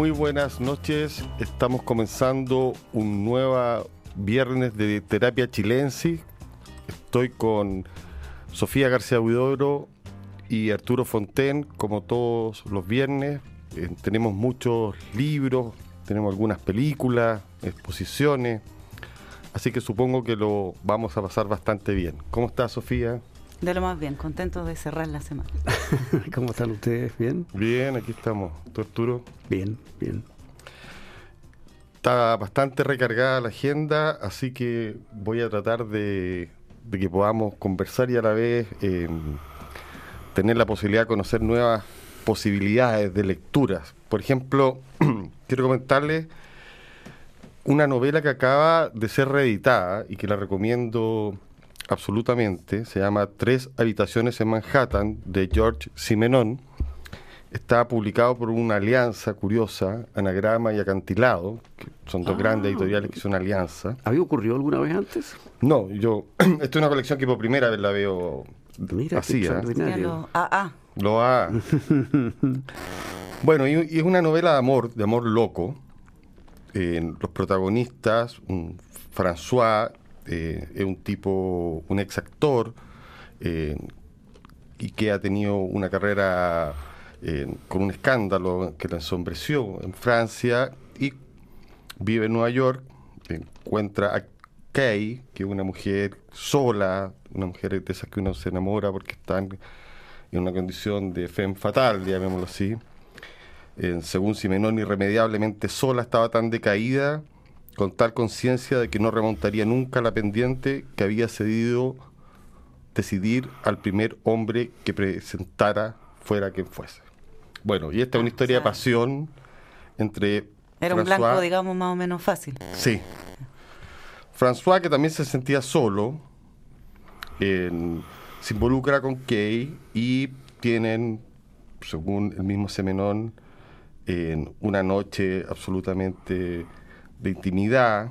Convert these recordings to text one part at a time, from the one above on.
Muy buenas noches. Estamos comenzando un nuevo viernes de terapia chilensis. Estoy con Sofía García Huidobro y Arturo Fonten, como todos los viernes. Eh, tenemos muchos libros, tenemos algunas películas, exposiciones. Así que supongo que lo vamos a pasar bastante bien. ¿Cómo está Sofía? De lo más bien, contento de cerrar la semana. ¿Cómo están ustedes? ¿Bien? Bien, aquí estamos. ¿Tú, Arturo? Bien, bien. Está bastante recargada la agenda, así que voy a tratar de, que podamos conversar y a la vez em, tener la posibilidad de conocer nuevas posibilidades de lecturas. Por ejemplo, quiero comentarles una novela que acaba de ser reeditada y que la recomiendo absolutamente. Se llama Tres habitaciones en Manhattan de George Simenon está publicado por una alianza curiosa, Anagrama y Acantilado, que son dos grandes ah. editoriales que son alianza. ¿Había ocurrido alguna vez antes? No, yo, esta es una colección que por primera vez la veo Mira, así. ¿eh? Lo AA. Lo AA. bueno, y, es una novela de amor, de amor loco. los protagonistas, un François, eh, es un tipo, un ex actor, eh, y que ha tenido una carrera con un escándalo que la ensombreció en Francia y vive en Nueva York, encuentra a Kay, que es una mujer sola, una mujer de esas que uno se enamora porque están en una condición de femme fatal, llamémoslo así. según Simenón, irremediablemente sola, estaba tan decaída, con tal conciencia de que no remontaría nunca la pendiente que había cedido decidir al primer hombre que presentara fuera quien fuese. Bueno, y esta es una historia de pasión entre. Era un blanco, digamos, más o menos fácil. Sí. François, que también se sentía solo, se involucra con Kay y tienen, según el mismo Semenón, en una noche absolutamente de intimidad.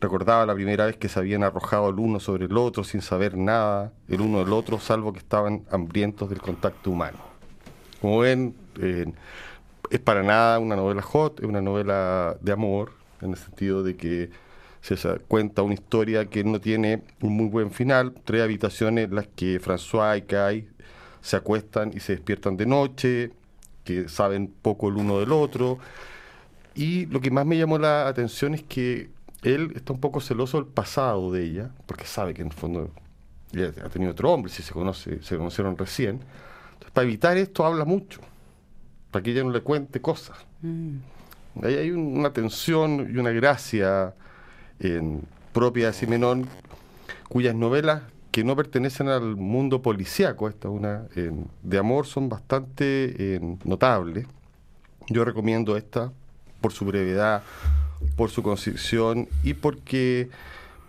recordaba la primera vez que se habían arrojado el uno sobre el otro sin saber nada el uno del otro, salvo que estaban hambrientos del contacto humano. Como ven, es para nada una novela hot, es una novela de amor, en el sentido de que se cuenta una historia que no tiene un muy buen final, tres habitaciones en las que François y Kai se acuestan y se despiertan de noche, que saben poco el uno del otro. Y lo que más me llamó la atención es que él está un poco celoso del pasado de ella, porque sabe que en el fondo ella ha tenido otro hombre, si se conoce, se conocieron recién para evitar esto habla mucho, para que ella no le cuente cosas. Mm. Ahí hay una tensión y una gracia en, propia de Simenón, cuyas novelas que no pertenecen al mundo policíaco, esta una de amor, son bastante notables. Yo recomiendo esta por su brevedad, por su concisión y porque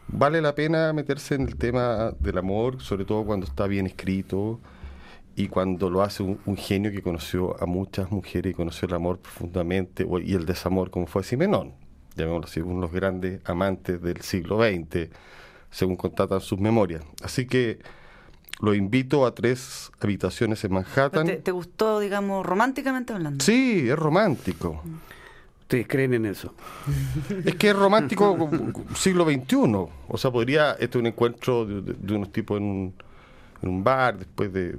vale la pena meterse en el tema del amor, sobre todo cuando está bien escrito y cuando lo hace un, genio que conoció a muchas mujeres y conoció el amor profundamente y el desamor, como fue Simenón, llamémoslo así, uno de los grandes amantes del siglo XX, según contatan sus memorias. Así que lo invito a tres habitaciones en Manhattan. ¿Te, gustó, digamos, románticamente hablando? Sí, es romántico. ¿Ustedes creen en eso? Es que es romántico siglo XXI. O sea, podría, este es un encuentro de unos tipos en un en un bar después de,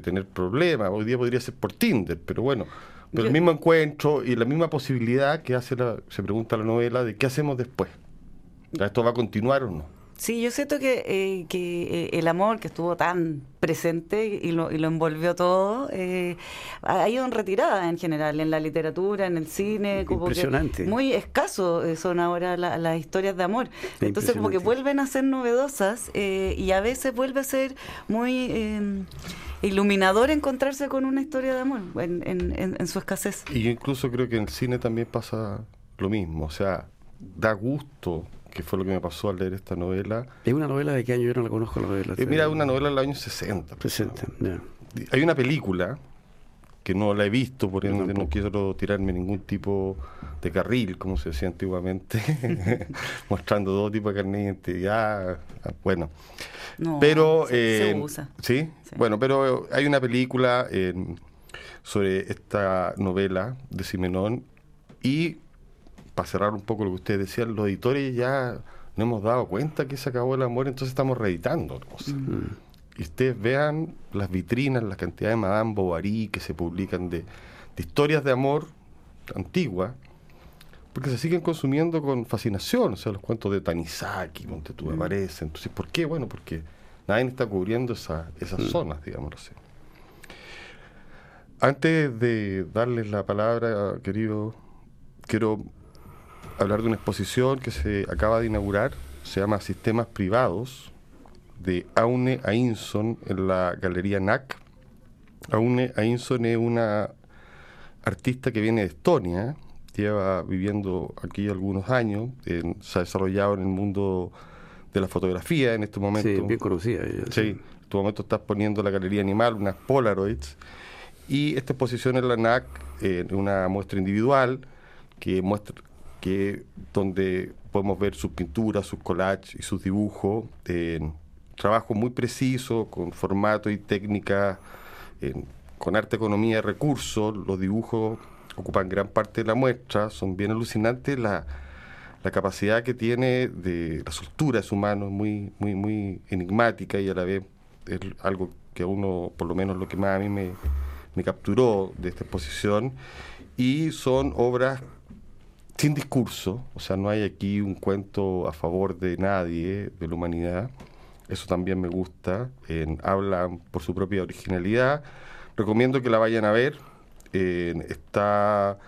tener problemas. Hoy día podría ser por Tinder, pero bueno. Pero el mismo encuentro y la misma posibilidad que hace la, se pregunta la novela de qué hacemos después. ¿Esto va a continuar o no? Sí, yo siento que, eh, que eh, el amor que estuvo tan presente y lo, y lo envolvió todo, eh, ha ido en retirada en general, en la literatura, en el cine. Como Impresionante. muy escaso son ahora las historias de amor. Entonces como que vuelven a ser novedosas y a veces vuelve a ser muy iluminador encontrarse con una historia de amor en, en, en su escasez. Y yo incluso creo que en el cine también pasa lo mismo, o sea, da gusto que fue lo que me pasó al leer esta novela. ¿Es una novela de qué año? Yo no la conozco la novela. Eh, mira, una novela del año 60. 60, Hay una película que no la he visto, por ende no quiero tirarme ningún tipo de carril, como se decía antiguamente, mostrando todo tipo de carne de ah, bueno. pero, se, eh, usa. ¿sí? bueno, pero hay una película sobre esta novela de Simenón y para cerrar un poco lo que ustedes decían, los editores ya no hemos dado cuenta que se acabó el amor, entonces estamos reeditando cosas. Mm. Y ustedes vean las vitrinas, la cantidad de Madame Bovary que se publican de, historias de amor antiguas, porque se siguen consumiendo con fascinación, o sea, los cuentos de Tanizaki, Montetú mm. aparecen. Entonces, ¿por qué? Bueno, porque nadie está cubriendo esa, esas mm. zonas, digámoslo así. Antes de darles la palabra, querido, quiero hablar de una exposición que se acaba de inaugurar, se llama Sistemas Privados, de Aune Ainson en la Galería NAC. Aune Ainson es una artista que viene de Estonia, lleva viviendo aquí algunos años, se ha desarrollado en el mundo de la fotografía en este momento. Sí, bien conocida. sí, en este momento está poniendo la Galería Animal unas Polaroids y esta exposición en la NAC, eh, una muestra individual que muestra que donde podemos ver sus pinturas, sus collages y sus dibujos, en trabajo muy preciso, con formato y técnica, con arte, economía y recursos. Los dibujos ocupan gran parte de la muestra, son bien alucinantes. La, capacidad que tiene de la soltura de su mano muy, muy, muy enigmática y a la vez es algo que a uno, por lo menos lo que más a mí me, me capturó de esta exposición. Y son obras sin discurso, o sea, no hay aquí un cuento a favor de nadie, de la humanidad. Eso también me gusta. hablan por su propia originalidad. Recomiendo que la vayan a ver. está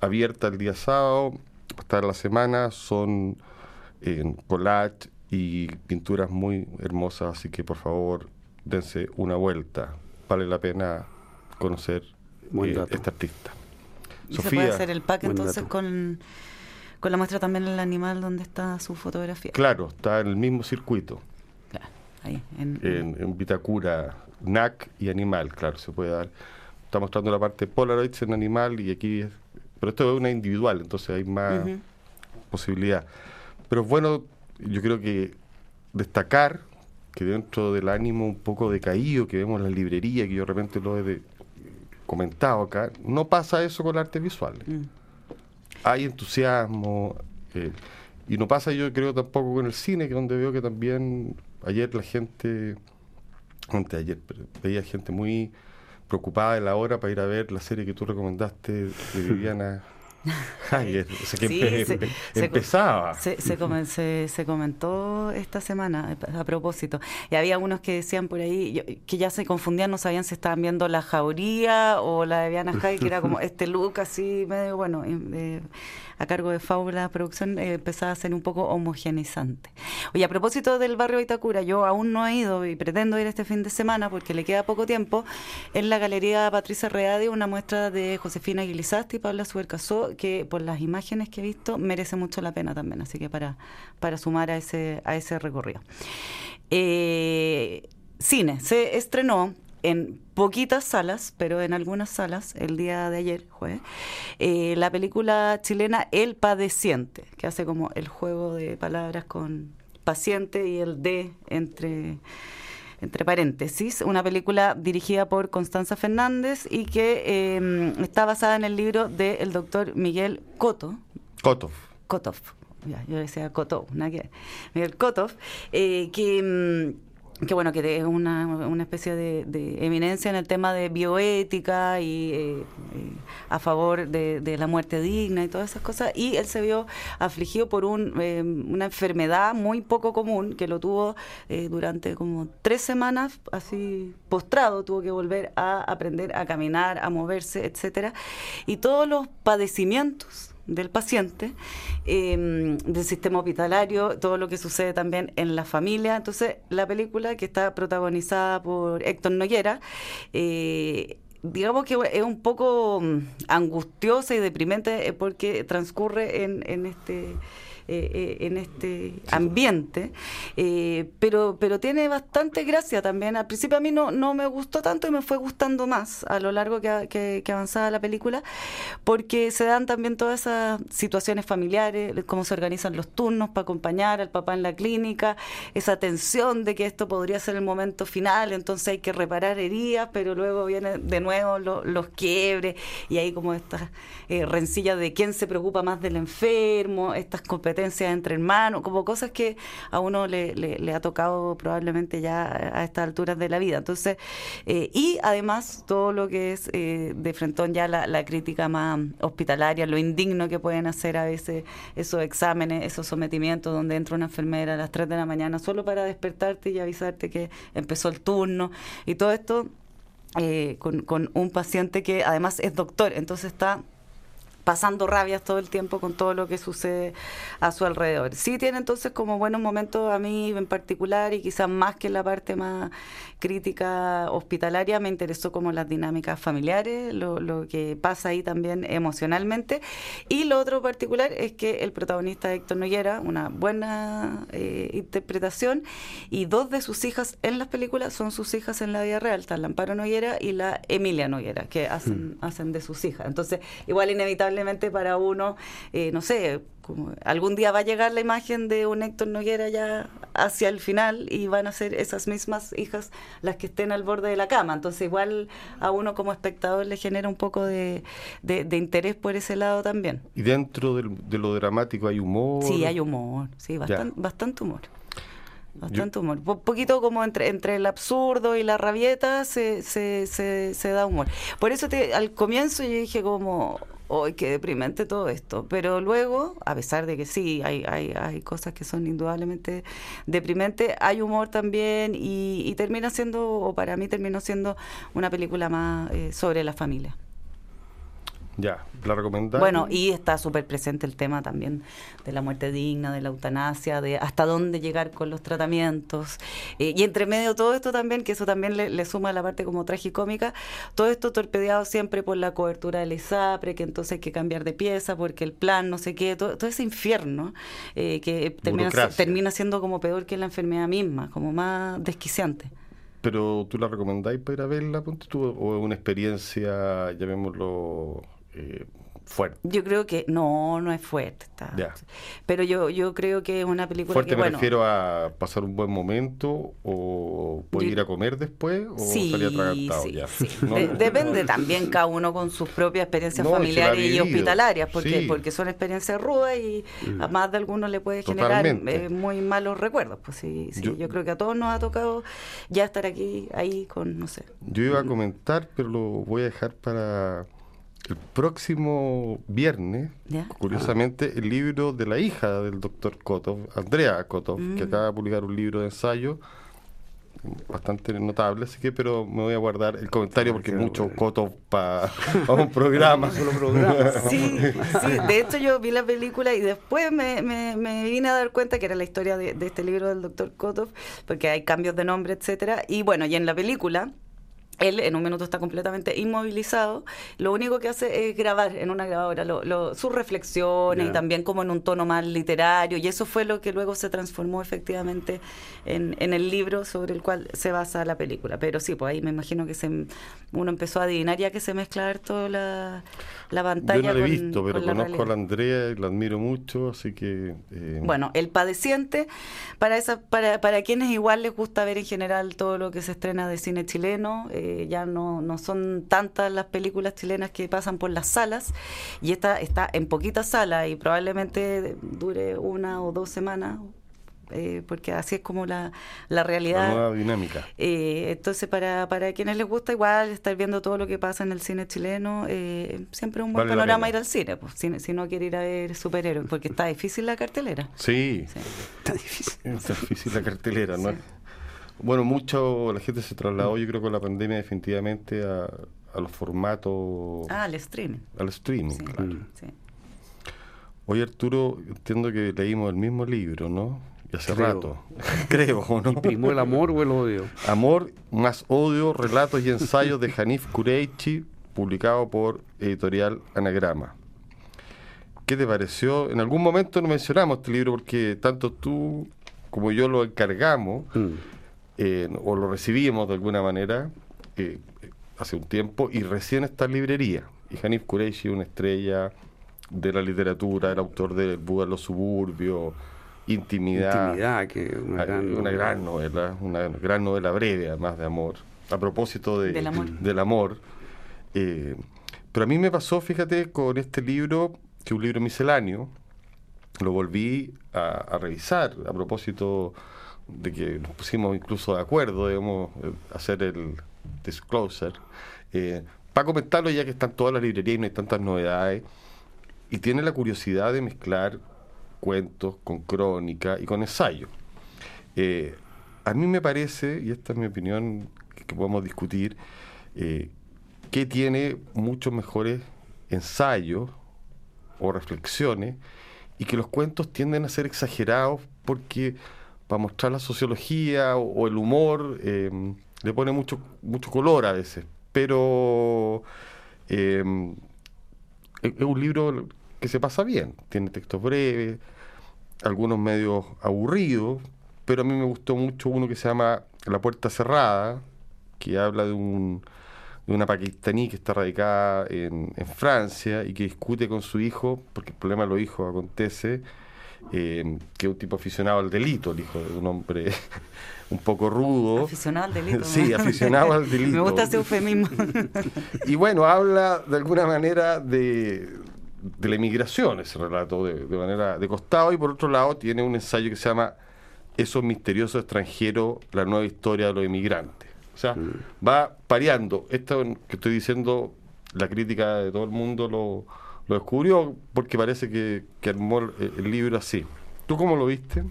abierta el día sábado, hasta la semana. Son en collage y pinturas muy hermosas, así que por favor dense una vuelta. Vale la pena conocer eh, esta artista. ¿Y se puede hacer el pack entonces con, con la muestra también el animal donde está su fotografía? Claro, está en el mismo circuito. Claro, ahí. En, en, Vitacura, NAC y animal, claro, se puede dar. Está mostrando la parte Polaroids en animal y aquí es. Pero esto es una individual, entonces hay más posibilidad. Pero es bueno, yo creo que destacar que dentro del ánimo un poco decaído que vemos en la librería, que yo de repente lo he de, comentado acá, no pasa eso con el arte visual. Mm. Hay entusiasmo, eh, y no pasa yo creo tampoco con el cine, que donde veo que también ayer la gente, antes ayer, veía gente muy preocupada de la hora para ir a ver la serie que tú recomendaste de Viviana. Ay, que empezaba. Se, se, comentó esta semana a propósito. Y había unos que decían por ahí que ya se confundían, no sabían si estaban viendo la jauría o la de Viana Jai, que era como este look así medio bueno. Eh, a cargo de Fábula Producción eh, empezaba a ser un poco homogeneizante. Oye, a propósito del barrio Itacura, yo aún no he ido y pretendo ir este fin de semana porque le queda poco tiempo. En la Galería Patricia Reade, una muestra de Josefina Guilizasti y Paula Subercasó, que por las imágenes que he visto merece mucho la pena también, así que para, para sumar a ese, a ese recorrido. Eh, cine, se estrenó en poquitas salas, pero en algunas salas, el día de ayer, jueves, eh, la película chilena El Padeciente, que hace como el juego de palabras con paciente y el D entre entre paréntesis, una película dirigida por Constanza Fernández y que em, está basada en el libro del doctor Miguel Coto. Kotov. Kotov. Ya, yo decía Kotov, Miguel Kotov, eh, que em, que bueno, que es una, una especie de, eminencia en el tema de bioética y eh, eh, a favor de, la muerte digna y todas esas cosas. Y él se vio afligido por un, eh, una enfermedad muy poco común que lo tuvo durante como tres semanas, así postrado, tuvo que volver a aprender a caminar, a moverse, etcétera. Y todos los padecimientos del paciente, em, del sistema hospitalario, todo lo que sucede también en la familia. Entonces, la película que está protagonizada por Héctor Noguera, eh, digamos que es un poco mm, angustiosa y deprimente eh, porque transcurre en, en este eh, eh, en este ambiente, eh, pero, pero tiene bastante gracia también. Al principio a mí no, no me gustó tanto y me fue gustando más a lo largo que, que, avanzaba la película, porque se dan también todas esas situaciones familiares, cómo se organizan los turnos para acompañar al papá en la clínica, esa tensión de que esto podría ser el momento final, entonces hay que reparar heridas, pero luego viene de nuevo los quiebres y ahí como estas eh, rencillas de quién se preocupa más del enfermo, estas competencias entre hermanos, como cosas que a uno le, ha tocado probablemente ya a estas alturas de la vida. Entonces, eh, y además todo lo que es eh, de frentón ya la, la crítica más hospitalaria, lo indigno que pueden hacer a veces esos exámenes, esos sometimientos donde entra una enfermera a las 3 de la mañana solo para despertarte y avisarte que empezó el turno y todo esto eh, con, con un paciente que además es doctor, entonces está pasando rabias todo el tiempo con todo lo que sucede a su alrededor. Sí tiene entonces como buenos momentos a mí en particular y quizás más que la parte más crítica hospitalaria me interesó como las dinámicas familiares, lo, lo que pasa ahí también emocionalmente y lo otro particular es que el protagonista Héctor Noguera, una buena eh, interpretación y dos de sus hijas en las películas son sus hijas en la vida real, está la Amparo Noguera y la Emilia Noguera, que hacen, mm. hacen de sus hijas. Entonces, igual inevitable para uno, eh, no sé, como algún día va a llegar la imagen de un Héctor Noguera ya hacia el final y van a ser esas mismas hijas las que estén al borde de la cama. Entonces igual a uno como espectador le genera un poco de, interés por ese lado también. ¿Y dentro de lo dramático hay humor? Sí, hay humor, sí, bastante, bastante humor. Bastante humor. Un poquito como entre, entre el absurdo y la rabieta se, se, se, se da humor. Por eso te, al comienzo yo dije como, ¡ay, qué deprimente todo esto! Pero luego, a pesar de que sí, hay, hay, hay cosas que son indudablemente deprimentes, hay humor también y, termina siendo, o para mí terminó siendo una película más eh, sobre la familia. Ya, la recomendamos. Bueno, y está súper presente el tema también de la muerte digna, de la eutanasia, de hasta dónde llegar con los tratamientos. Eh, y entre medio todo esto también, que eso también le, suma a la parte como tragicómica, todo esto torpedeado siempre por la cobertura del ISAPRE, que entonces hay que cambiar de pieza porque el plan, no sé qué, todo, ese infierno eh, que termina, termina siendo como peor que la enfermedad misma, como más desquiciante pero tú la recomendáis para ir a verla, o es una experiencia, llamémoslo, eh, fuerte. Yo creo que no, no es fuerte. Está, Pero yo, yo creo que es una película fuerte que, me refiero a pasar un buen momento o puede ir a comer después o salir atragantado ya. depende también cada uno con sus propias experiencias familiares y hospitalarias, porque, porque son experiencias rudas y mm. a más de algunos le puede generar eh, muy malos recuerdos. Pues sí, yo, yo creo que a todos nos ha tocado ya estar aquí, ahí con, no sé. Yo iba a comentar, pero lo voy a dejar para el próximo viernes, curiosamente, el libro de la hija del doctor Kotov, Andrea Kotov, que mm. acaba de publicar un libro de ensayo bastante notable, así que, pero me voy a guardar el comentario porque mucho Kotov para un programa. Sí, sí, de hecho yo vi la película y después me, me, vine a dar cuenta que era la historia de, de este libro del doctor Kotov, porque hay cambios de nombre, etcétera, y bueno, y en la película él en un minuto está completamente inmovilizado. Lo único que hace es grabar en una grabadora sus reflexiones y también como en un tono más literario. Y eso fue lo que luego se transformó efectivamente en, el libro sobre el cual se basa la película. Pero sí, pues ahí me imagino que se, uno empezó a adivinar ya que se mezcla toda la, la pantalla. Yo no la he visto, pero conozco a la Andrea y la admiro mucho, así que... Eh, bueno, El Padeciente, para, esa, para, para quienes igual les gusta ver en general todo lo que se estrena de cine chileno, eh, ya no, no son tantas las películas chilenas que pasan por las salas y esta está en poquitas salas y probablemente dure una o dos semanas eh, porque así es como la, la realidad. La nueva dinámica. Eh, entonces, para, para quienes les gusta igual estar viendo todo lo que pasa en el cine chileno, eh, siempre es un buen panorama ir al cine, pues, si, si, no quiere ir a ver superhéroes, porque está difícil la cartelera. Sí, está difícil. Está difícil la cartelera, ¿no? Bueno, mucho la gente se trasladó, yo creo, con la pandemia definitivamente a, los formatos... Ah, al streaming. Al streaming, claro. Sí. Oye, Arturo, entiendo que leímos el mismo libro, ¿no? Y hace rato. Creo, ¿no? ¿Primó el amor o el odio? Amor más odio, relatos y ensayos de Hanif Kureichi, publicado por editorial Anagrama. ¿Qué te pareció? En algún momento no mencionamos este libro porque tanto tú como yo lo encargamos. Mm o lo recibimos de alguna manera eh, hace un tiempo y recién está en librería. Y Hanif Kureishi, una estrella de la literatura, el autor de Buda en los suburbios, Intimidad. Intimidad, que una, gran, una gran novela, una gran novela breve además de amor. A propósito de, del amor. Del amor Eh, pero a mí me pasó, fíjate, con este libro, que es un libro misceláneo, lo volví a, revisar a propósito de que nos pusimos incluso de acuerdo, debemos eh, hacer el disclosure, eh, para comentarlo ya que están todas las librerías y no hay tantas novedades, y tiene la curiosidad de mezclar cuentos con crónica y con ensayo. Eh, a mí me parece, y esta es mi opinión que, podemos discutir, que tiene muchos mejores ensayos o reflexiones y que los cuentos tienden a ser exagerados porque para mostrar la sociología o, el humor em, le pone mucho, mucho color a veces. Pero em, es un libro que se pasa bien, tiene textos breves, algunos medios aburridos, pero a mí me gustó mucho uno que se llama La puerta cerrada, que habla de un de una pakistaní que está radicada en, Francia y que discute con su hijo, porque el problema de los hijos acontece, eh, que es un tipo aficionado al delito, el hijo de un hombre un poco rudo. Aficionado al delito. sí, aficionado al delito. Me gusta ese eufemismo. y bueno, habla de alguna manera de, de la inmigración, ese relato, de, de, manera de costado, y por otro lado tiene un ensayo que se llama Esos misteriosos extranjeros, la nueva historia de los inmigrantes o sea, mm. va pareando. Esto que estoy diciendo, la crítica de todo el mundo lo, descubrió porque parece que, armó el, libro así. ¿Tú cómo lo viste?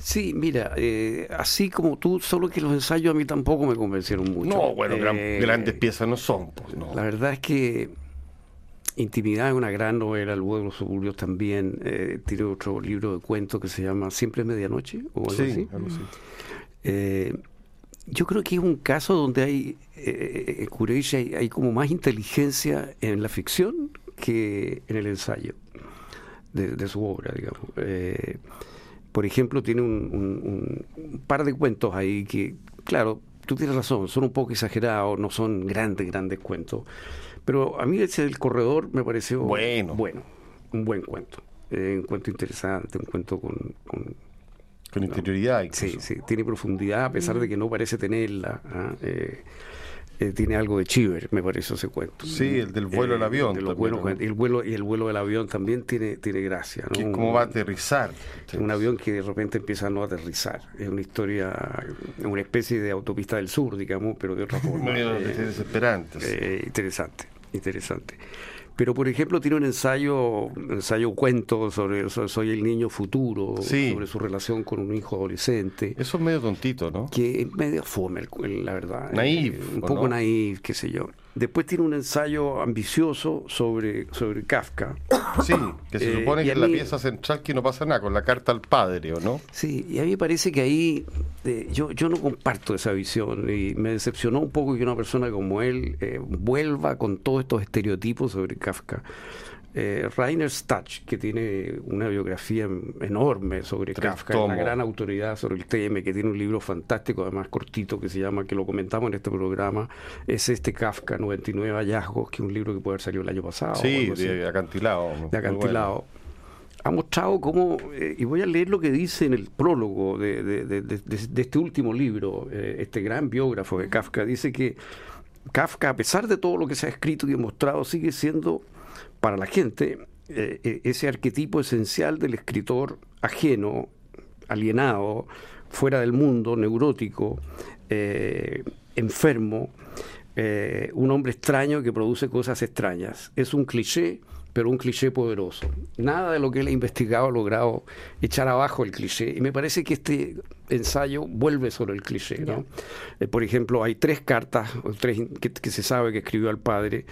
Sí, mira, eh, así como tú, solo que los ensayos a mí tampoco me convencieron mucho. No, bueno, eh, grandes piezas no son. Pues, La verdad es que Intimidad es una gran novela, El huevo de los suburbios también. Eh, tiene otro libro de cuentos que se llama Siempre es Medianoche o algo sí, así. Algo así. Eh, yo creo que es un caso donde hay, eh, eh hay, como más inteligencia en la ficción que en el ensayo de, su obra, digamos. Eh, por ejemplo, tiene un, par de cuentos ahí que, claro, tú tienes razón, son un poco exagerados, no son grandes, grandes cuentos. Pero a mí ese del corredor me pareció bueno, bueno un buen cuento. Eh, un cuento interesante, un cuento con con interioridad. Sí, sí, tiene profundidad a pesar de que no parece tenerla. ¿ah? Eh, eh, tiene algo de chiver, me parece ese cuento. Sí, el del vuelo del eh, avión. el vuelo y el vuelo del avión también tiene tiene gracia. ¿no? ¿Cómo va a aterrizar? Un avión que de repente empieza a no aterrizar. Es una historia, una especie de autopista del sur, digamos, pero de otra forma. Muy desesperante. interesante, interesante. Pero, por ejemplo, tiene un ensayo, ensayo cuento sobre, Soy el niño futuro, sobre su relación con un hijo adolescente. Eso es medio tontito, ¿no? Que es medio fome, la verdad. Naif. Eh, un poco naif, qué sé yo. Después tiene un ensayo ambicioso sobre, sobre Kafka. Sí, que se eh, supone que es la pieza central que no pasa nada, con la carta al padre, ¿o no? Sí, y a mí me parece que ahí eh, yo, yo no comparto esa visión y me decepcionó un poco que una persona como él eh, vuelva con todos estos estereotipos sobre Kafka eh, Rainer Stach, que tiene una biografía enorme sobre Kafka, una gran autoridad sobre el tema, que tiene un libro fantástico, además cortito, que se llama, que lo comentamos en este programa, es este Kafka, 99 hallazgos, que es un libro que puede haber salido el año pasado. Sí, de acantilado. De acantilado. Ha mostrado cómo, eh, y voy a leer lo que dice en el prólogo de, este último libro, eh, este gran biógrafo de Kafka, dice que Kafka, a pesar de todo lo que se ha escrito y demostrado, sigue siendo para la gente eh, eh, ese arquetipo esencial del escritor ajeno, alienado, fuera del mundo, neurótico, eh, enfermo, un hombre extraño que produce cosas extrañas. Es un cliché, pero un cliché poderoso. Nada de lo que él ha investigado ha logrado echar abajo el cliché. Y me parece que este ensayo vuelve sobre el cliché. por ejemplo, hay tres cartas tres que, se sabe que escribió al padre.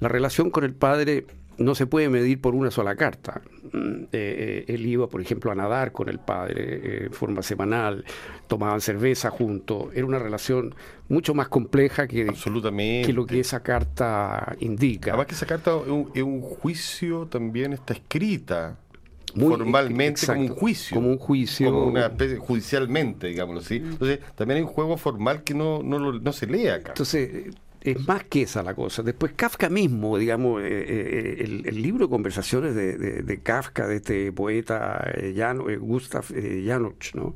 La relación con el padre no se puede medir por una sola carta. Mm, eh, eh, él iba, por ejemplo, a nadar con el padre eh, en forma semanal, tomaban cerveza juntos. Era una relación mucho más compleja que, que lo que esa carta indica. Además que esa carta es un, juicio también está escrita. formalmente como un juicio. Como un juicio. Como una especie, judicialmente, digámoslo así. Entonces, también hay un juego formal que no, no, no se lee acá. Entonces, es más que esa la cosa. Después Kafka mismo, digamos, eh, eh, el, libro de conversaciones de, Kafka, de este poeta eh, Gustav Janosch, ¿no?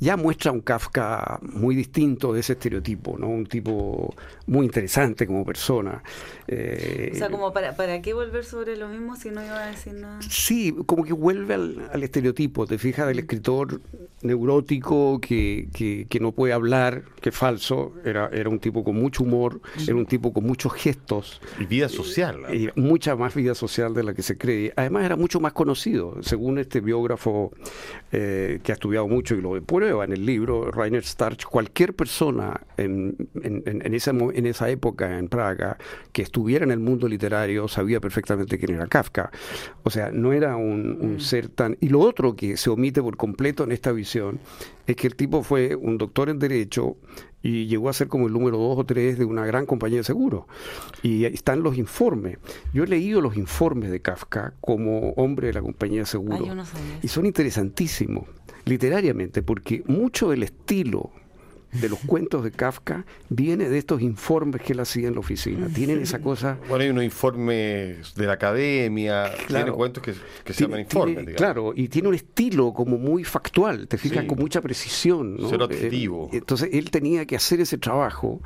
ya muestra un Kafka muy distinto de ese estereotipo, ¿no? un tipo muy interesante como persona. o sea, como para, para qué volver sobre lo mismo si no iba a decir nada. Sí, como que vuelve al, estereotipo, te fijas, del escritor neurótico que, que, no puede hablar, que es falso, era, era un tipo con mucho humor era un tipo con muchos gestos. Y vida social. Y mucha más vida social de la que se cree. Además era mucho más conocido, según este biógrafo eh, que ha estudiado mucho y lo prueba en el libro, Rainer Starch, cualquier persona en, en, esa, en esa época en Praga que estuviera en el mundo literario sabía perfectamente quién era Kafka. O sea, no era un, un mm. ser tan... Y lo otro que se omite por completo en esta visión es que el tipo fue un doctor en Derecho, y llegó a ser como el número dos o tres de una gran compañía de seguros. Y ahí están los informes. Yo he leído los informes de Kafka como hombre de la compañía de seguros y son interesantísimos literariamente, porque mucho del estilo de los cuentos de Kafka viene de estos informes que él hacía en la oficina. Tienen esa cosa. Bueno, hay unos informes de la academia, tiene cuentos que, se llaman informes. claro, y tiene un estilo como muy factual, te fijas, con mucha precisión. ¿no? objetivo. entonces él tenía que hacer ese trabajo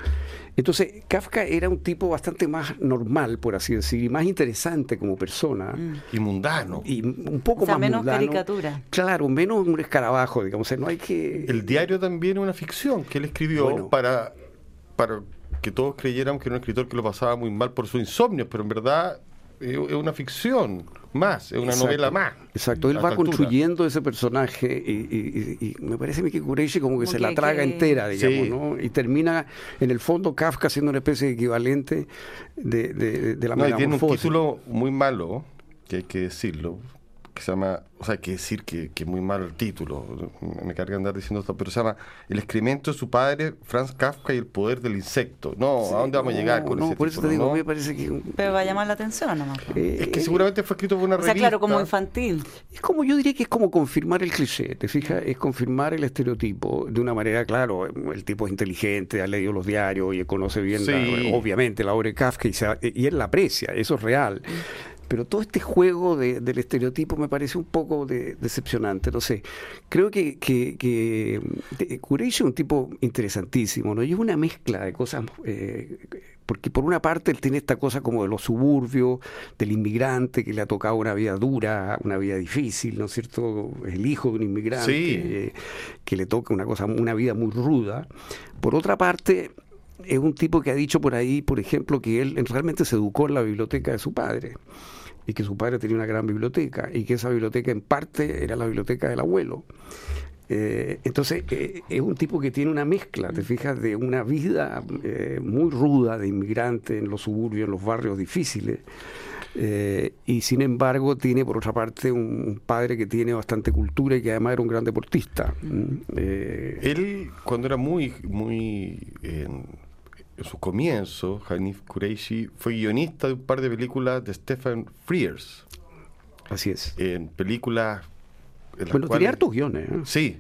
entonces, Kafka era un tipo bastante más normal, por así decir, y más interesante como persona. Mm. Y mundano. Y un poco más menos caricatura. Claro, menos un escarabajo, digamos. no hay que... El diario también es una ficción que él escribió para, para que todos creyeran que era un escritor que lo pasaba muy mal por su insomnio, pero en verdad es una ficción más, es una novela más. Exacto, él va construyendo ese personaje y, me parece que Kureishi como que se la traga entera, digamos, ¿no? Y termina, en el fondo, Kafka siendo una especie de equivalente de, de, de la no, y tiene un título muy malo, que hay que decirlo, que se llama, o sea, hay que decir que, que muy mal el título, me carga andar diciendo esto, pero se llama El excremento de su padre, Franz Kafka y el poder del insecto. No, ¿a dónde vamos a llegar con ese por eso te digo, me parece que... Pero va a llamar la atención nomás. Eh, es que seguramente fue escrito por una o sea, claro, como infantil. Es como, yo diría que es como confirmar el cliché, ¿te fijas? Es confirmar el estereotipo de una manera, claro, el tipo es inteligente, ha leído los diarios y conoce bien, obviamente, la obra de Kafka y, y él la aprecia, eso es real. Pero todo este juego del estereotipo me parece un poco decepcionante, no sé. Creo que, que, que es un tipo interesantísimo, ¿no? Y es una mezcla de cosas, eh, porque por una parte él tiene esta cosa como de los suburbios, del inmigrante que le ha tocado una vida dura, una vida difícil, ¿no es cierto? El hijo de un inmigrante eh, que le toca una cosa, una vida muy ruda. Por otra parte, es un tipo que ha dicho por ahí, por ejemplo, que él realmente se educó en la biblioteca de su padre y que su padre tenía una gran biblioteca y que esa biblioteca en parte era la biblioteca del abuelo. Eh, entonces eh, es un tipo que tiene una mezcla, te fijas, de una vida eh, muy ruda de inmigrante en los suburbios, en los barrios difíciles. y sin embargo tiene por otra parte un, padre que tiene bastante cultura y que además era un gran deportista. Él cuando era muy, muy en su comienzo, Hanif Kureishi fue guionista de un par de películas de Stephen Frears. Así es. En películas. bueno, tenía hartos guiones. ¿eh? Sí.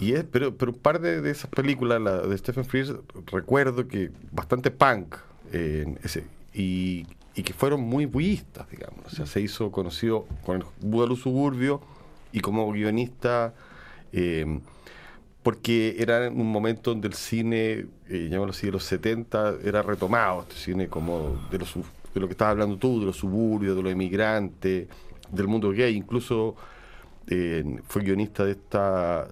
Y es, pero, pero un par de, esas películas, la de Stephen Frears, recuerdo que bastante punk ese, y, que fueron muy budistas, digamos. O sea, se hizo conocido con el Buda Suburbio y como guionista. Eh, porque era un momento donde el cine, eh, llamémoslo así, de los 70, era retomado, este cine como de, los, de lo que estabas hablando tú, de los suburbios, de los emigrantes, del mundo gay, incluso eh, fue guionista de esta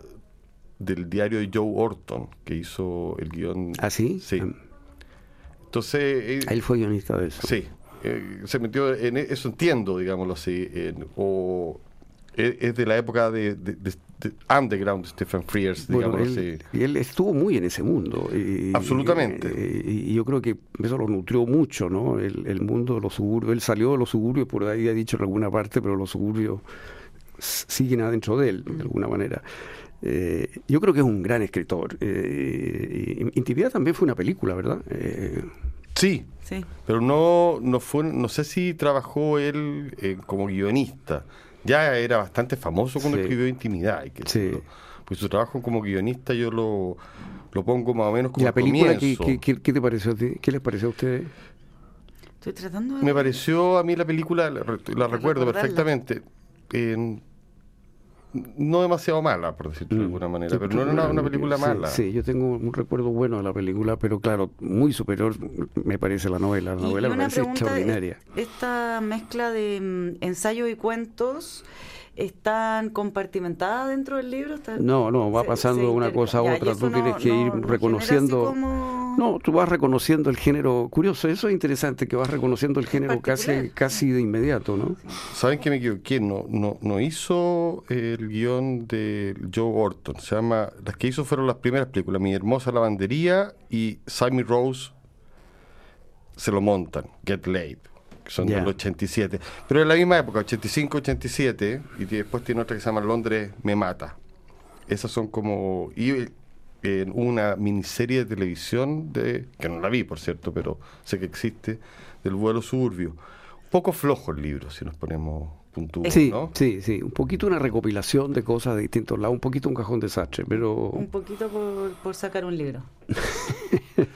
del diario de Joe Orton, que hizo el guion. ¿Ah, sí? Sí. Ah. Entonces... Eh, Él fue guionista de eso. Sí. Eh, se metió en e, eso, entiendo, digámoslo así, o es de la época de, underground Stephen Frears, digamos él, Y él estuvo muy en ese mundo. Y, Absolutamente. Y, yo creo que eso lo nutrió mucho, ¿no? El, mundo de los suburbios. Él salió de los suburbios, por ahí ha dicho en alguna parte, pero los suburbios siguen adentro de él, de alguna manera. Eh, yo creo que es un gran escritor. Eh, Intimidad también fue una película, ¿verdad? Eh, sí, sí, pero no, no, fue, no sé si trabajó él como guionista ya era bastante famoso cuando escribió Intimidad. que Pues su trabajo como guionista yo lo, lo pongo más o menos como ¿Y la película ¿qué, qué, qué te pareció a ti? ¿Qué les pareció a ustedes? Estoy tratando de... Me pareció a mí la película, la, re- la recuerdo perfectamente, en- no demasiado mala, por decirlo de alguna manera, pero no era una, una película sí, mala. Sí, yo tengo un recuerdo bueno de la película, pero claro, muy superior me parece la novela. La Y- novela y me una parece pregunta, extraordinaria. es- Esta mezcla de mm, ensayo y cuentos están compartimentadas dentro del libro. ¿Están- No, no, va se- pasando se de una cosa a otra. Tú no- tienes que no- ir no reconociendo. así como- No, tú vas reconociendo el género. Curioso, eso es interesante, que vas reconociendo el género casi, casi de inmediato, ¿no? ¿Saben que me equivoqué? No, no, no hizo el guion de Joe Orton. Se llama, las que hizo fueron las primeras películas, Mi hermosa lavandería y Simon Rose se lo montan, Get Laid, que son Ya. del 87. Pero en la misma época, 85-87, y después tiene otra que se llama Londres me mata. Esas son como... Y en una miniserie de televisión, de que no la vi, por cierto, pero sé que existe, del vuelo suburbio. Un poco flojo el libro, si nos ponemos puntúos, Sí, ¿no? sí, sí. Un poquito una recopilación de cosas de distintos lados, un poquito un cajón desastre, pero. Un poquito por, por sacar un libro.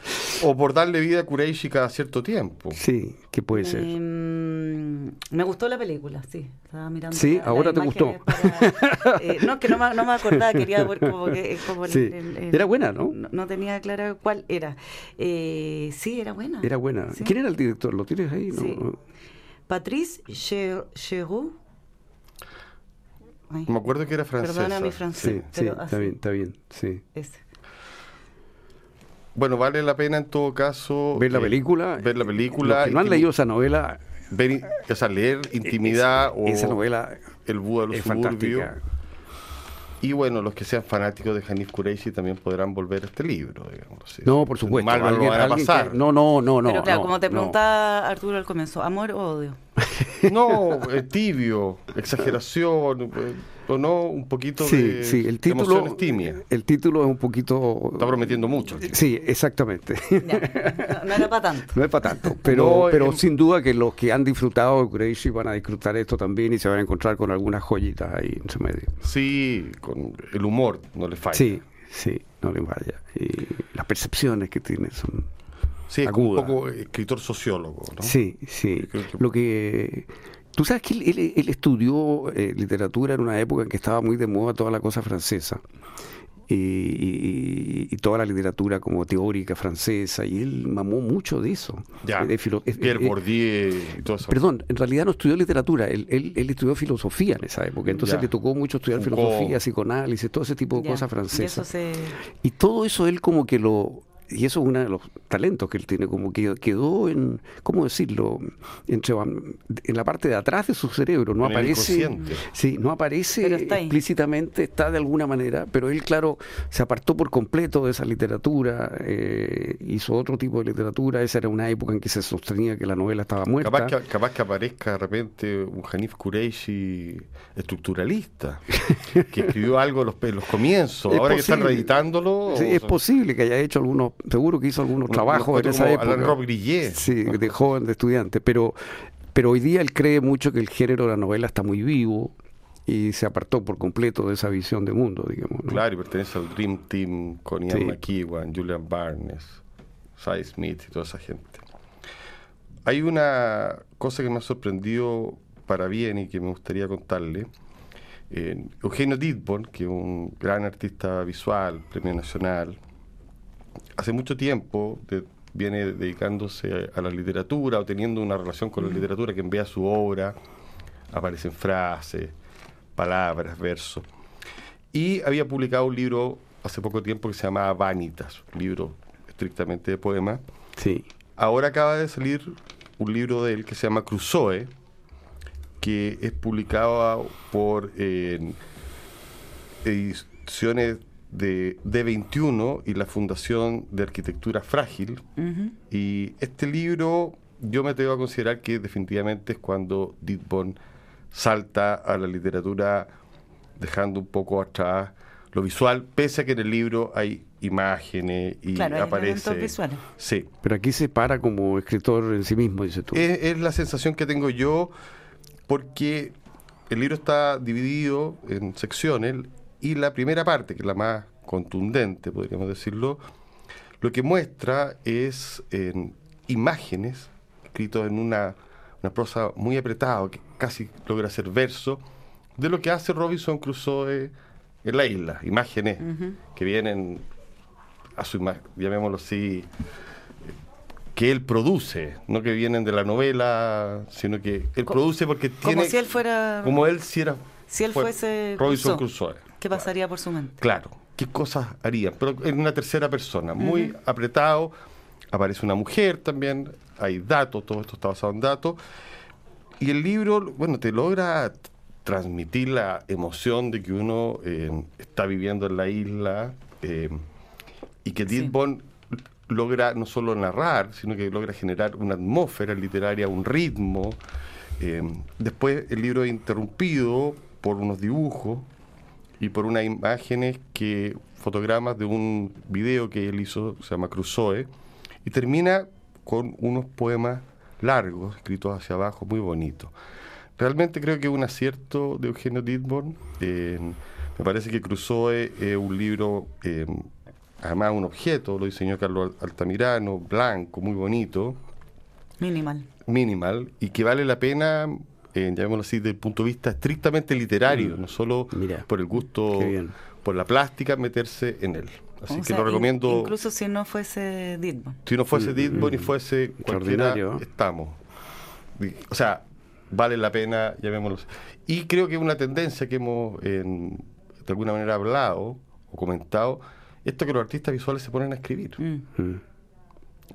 O por darle vida a Kureishi cada cierto tiempo. Sí, ¿qué puede ser? Em, me gustó la película, sí. Estaba mirando. Sí, la- ahora te gustó. para- eh, no, que no me, no me acordaba, quería ver como que. como Sí. el- el- Era buena, ¿no? No, tenía clara cuál era. Eh, sí, era buena. Era buena. Sí. ¿Quién era el director? ¿Lo tienes ahí? No, Sí. no. Patrice. Ay, Me acuerdo que era francesa. Perdona mi francés. sí, pero está así, bien, está bien. Sí. ese. Bueno, vale la pena en todo caso... Ver la eh, película. Ver la película. Los que no han leído esa novela, ver- o sea, leer Intimidad o esa novela El Búho de los es Suburbios. fantástica. Y bueno, los que sean fanáticos de Hanif Kureishi también podrán volver a este libro, digamos. No, por supuesto. Mal no lo alguien- van a pasar. que- no, no, no, no. pero claro, no, como te no. preguntaba Arturo al comienzo, ¿amor o odio? No, eh, tibio, exageración, eh, o no, un poquito Sí, de, sí, el de título, el título es un poquito... Está prometiendo mucho. Sí, exactamente. No, no era para tanto. No es para tanto, pero, No, pero em- sin duda que los que han disfrutado de Kureishi van a disfrutar esto también y se van a encontrar con algunas joyitas ahí en su medio. Sí, con el humor no le falla. Sí, sí, no le vaya. Y las percepciones que tiene son... Sí, es como un poco escritor sociólogo, ¿no? Sí, sí. Lo que... Tú sabes que él, él- él estudió eh, literatura en una época en que estaba muy de moda toda la cosa francesa. Y, y- y toda la literatura como teórica francesa. Y él mamó mucho de eso. Ya, De filo- Pierre eh, Bourdieu y todo eso. Perdón, en realidad no estudió literatura, él, él, él estudió filosofía en esa época, entonces Ya. le tocó mucho estudiar Foucault. filosofía, psicoanálisis, todo ese tipo de Ya, cosas y francesas. se... Y todo eso él como que lo... Y eso es uno de los talentos que él tiene, como que quedó en, ¿cómo decirlo? Entre, en la parte de atrás de su cerebro, no En aparece... Sí, no aparece está explícitamente, está de alguna manera, pero él, claro, se apartó por completo de esa literatura, eh, hizo otro tipo de literatura, esa era una época en que se sostenía que la novela estaba muerta. Capaz que, capaz que aparezca de repente un Hanif Kureishi estructuralista, que escribió algo en los, en los comienzos, Es ahora que están reeditándolo. Sí, o es sea, posible que haya hecho algunos, seguro que hizo algunos unos- trabajos en esa época. Alain Robbe-Grillet. Sí, de joven, de estudiante, pero, pero hoy día él cree mucho que el género de la novela está muy vivo y se apartó por completo de esa visión de mundo, digamos. ¿no? Claro, y pertenece al Dream Team con Ian Sí. McEwan, Julian Barnes, Cy Smith y toda esa gente. Hay una cosa que me ha sorprendido para bien y que me gustaría contarle. Eh, Eugenio Dittborn, que es un gran artista visual, premio nacional, hace mucho tiempo de- viene dedicándose a la literatura o teniendo una relación con la literatura que envía su obra, aparecen frases, palabras, versos. Y había publicado un libro hace poco tiempo que se llamaba Vanitas, un libro estrictamente de poemas. Sí. Ahora acaba de salir un libro de él que se llama Crusoe, que es publicado por eh, ediciones de D21 y la Fundación de Arquitectura Frágil. Y este libro yo me atrevo a considerar que definitivamente es cuando Ditborn salta a la literatura dejando un poco atrás lo visual, pese a que en el libro hay imágenes y Claro, hay aparece... elementos visuales. Sí, Pero aquí se para como escritor en sí mismo, dices tú. es, es la sensación que tengo yo porque el libro está dividido en secciones y la primera parte, que es la más contundente, podríamos decirlo, lo que muestra es en imágenes, escritos en una, prosa muy apretada, que casi logra ser verso, de lo que hace Robinson Crusoe en la isla. Imágenes que vienen a su llamémoslo así, que él produce, no que vienen de la novela, sino que él produce porque tiene... Como si él fuera... Como él si era... Si él fuese... Robinson Crusoe. ¿Qué pasaría por su mente? Claro, qué cosas haría, pero en una tercera persona, muy apretado, aparece una mujer también, hay datos, todo esto está basado en datos, y el libro, bueno, te logra transmitir la emoción de que uno eh, está viviendo en la isla eh, y que Dean Bond logra no solo narrar, sino que logra generar una atmósfera literaria, un ritmo. Eh, después el libro es interrumpido por unos dibujos y por unas imágenes que fotogramas de un video que él hizo, se llama Crusoe, y termina con unos poemas largos, escritos hacia abajo, muy bonitos. Realmente creo que es un acierto de Eugenio Dittborn. me parece que Crusoe es un libro, eh, además un objeto, lo diseñó Carlos Altamirano, blanco, muy bonito. Minimal. Minimal, y que vale la pena eh, llamémoslo así, desde el punto de vista estrictamente literario, mm. no solo por el gusto, por la plástica, meterse en él. Así que lo recomiendo. incluso si no fuese Ditbon. Si no fuese mm, y mm. fuese cualquiera, estamos. O sea, vale la pena, llamémoslo así. Y creo que una tendencia que hemos de alguna manera hablado o comentado, esto que los artistas visuales se ponen a escribir.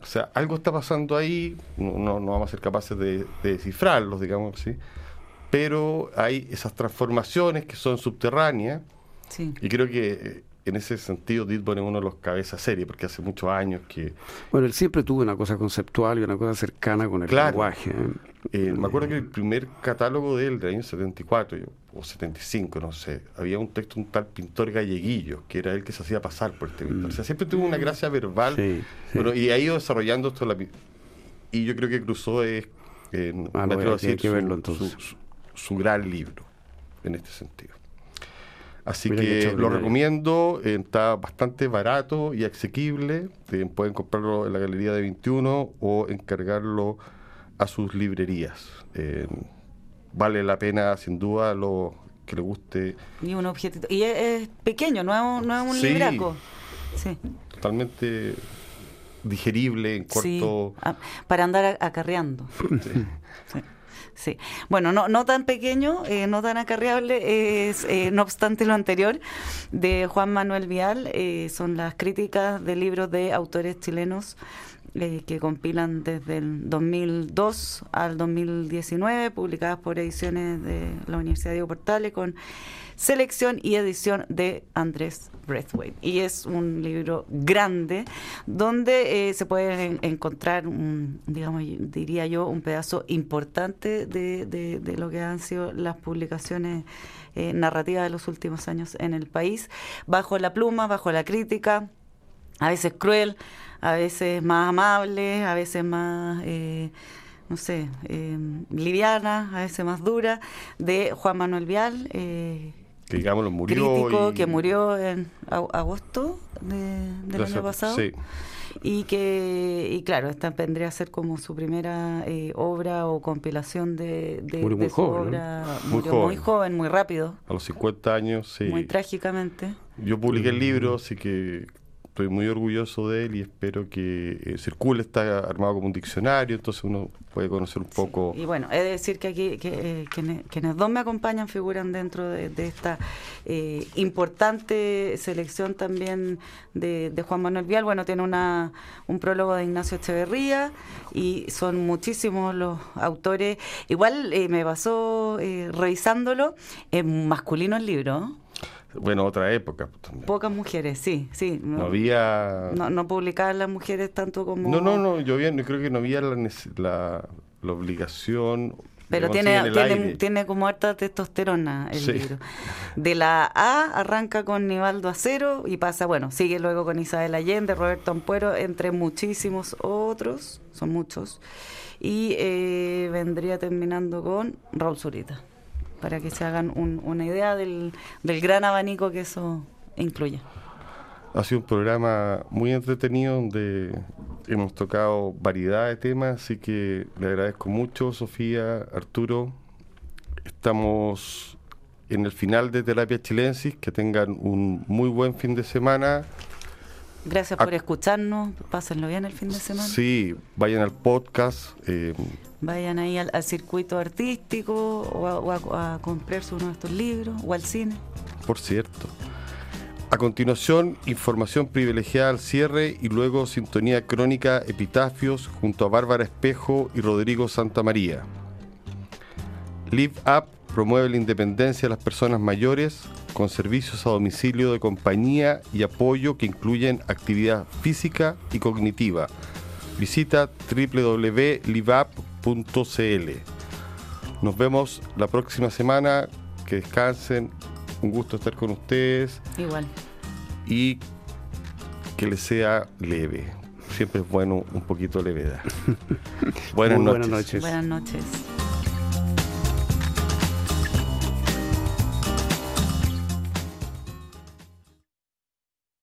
O sea, algo está pasando ahí, no, no, vamos a ser capaces de, descifrarlos, digamos así, pero hay esas transformaciones que son subterráneas y creo que eh, en ese sentido Ditborn es uno de los cabezas serie, porque hace muchos años que... Bueno, él siempre tuvo una cosa conceptual y una cosa cercana con el lenguaje. ¿eh? Eh, me acuerdo que el primer catálogo de él, del año 74 o 75, no sé, había un texto, un tal pintor galleguillo, que era él que se hacía pasar por este pintor. O sea, siempre tuvo una gracia verbal. Bueno, y ha ido desarrollando esto. La, y yo creo que cruzó es, ah, que verlo, entonces. su gran libro, en este sentido. Así que lo recomiendo, eh, está bastante barato y asequible. Eh, pueden comprarlo en la Galería de 21 o encargarlo a sus librerías. Vale la pena, sin duda, lo que le guste. Y un objetito. Y es, pequeño, no es un, no es un libraco. Sí. Totalmente digerible, en corto. Ah, para andar acarreando. sí. Sí, bueno, no, no tan pequeño, eh, no tan acarreable, es eh, no obstante lo anterior, de Juan Manuel Vial, eh, son las críticas de libros de autores chilenos que compilan desde el 2002 al 2019, publicadas por ediciones de la Universidad Diego Portales, con selección y edición de Andrés Breathwaite. Y es un libro grande donde eh, se puede encontrar, digamos, diría yo, un pedazo importante de, lo que han sido las publicaciones eh, narrativas de los últimos años en el país, bajo la pluma, bajo la crítica, a veces cruel, a veces más amable, a veces más... Eh, no sé, liviana, a veces más dura, de Juan Manuel Vial, eh, que digamos murió crítico que murió en agosto del año pasado. y que y claro esta vendría a ser como su primera eh, obra o compilación de, de, muy su joven, obra. Muy, joven. muy joven. muy rápido. A los 50 años sí. Muy trágicamente. Yo publiqué el libro así que estoy muy orgulloso de él y espero que eh, circule, está armado como un diccionario, entonces uno puede conocer un poco. Y bueno, he de decir que aquí que, eh, quienes, dos me acompañan figuran dentro de, esta eh, importante selección también de, Juan Manuel Vial. Bueno, tiene una, un prólogo de Ignacio Echeverría y son muchísimos los autores. Igual me pasó revisándolo, es masculino el libro. Bueno, otra época. Pues, Pocas mujeres, sí, sí. No, había... No, no publicaban las mujeres tanto como... No, no, no, yo, creo que no había la, la, obligación... Pero tiene, tiene, tiene, como harta testosterona el libro. De la A arranca con Nivaldo Acero y pasa, bueno, sigue luego con Isabel Allende, Roberto Ampuero, entre muchísimos otros, son muchos. Y eh, vendría terminando con Raúl Zurita. Para que se hagan una idea del, del gran abanico que eso incluye. Ha sido un programa muy entretenido donde hemos tocado variedad de temas, así que le agradezco mucho, Sofía, Arturo. Estamos en el final de Terapia Chilensis, que tengan un muy buen fin de semana. Gracias por escucharnos, pásenlo bien el fin de semana. Sí, vayan al podcast. Eh, vayan ahí al, circuito artístico o, a, a comprarse uno de estos libros o al cine. Por cierto. A continuación, información privilegiada al cierre y luego sintonía crónica Epitafios junto a Bárbara Espejo y Rodrigo Santamaría. Live Up promueve la independencia de las personas mayores con servicios a domicilio de compañía y apoyo que incluyen actividad física y cognitiva. Visita www.liveup.cl. Nos vemos la próxima semana. Que descansen, un gusto estar con ustedes. Igual. Y que les sea leve. Siempre es bueno un poquito levedad. buenas noches. Buenas noches.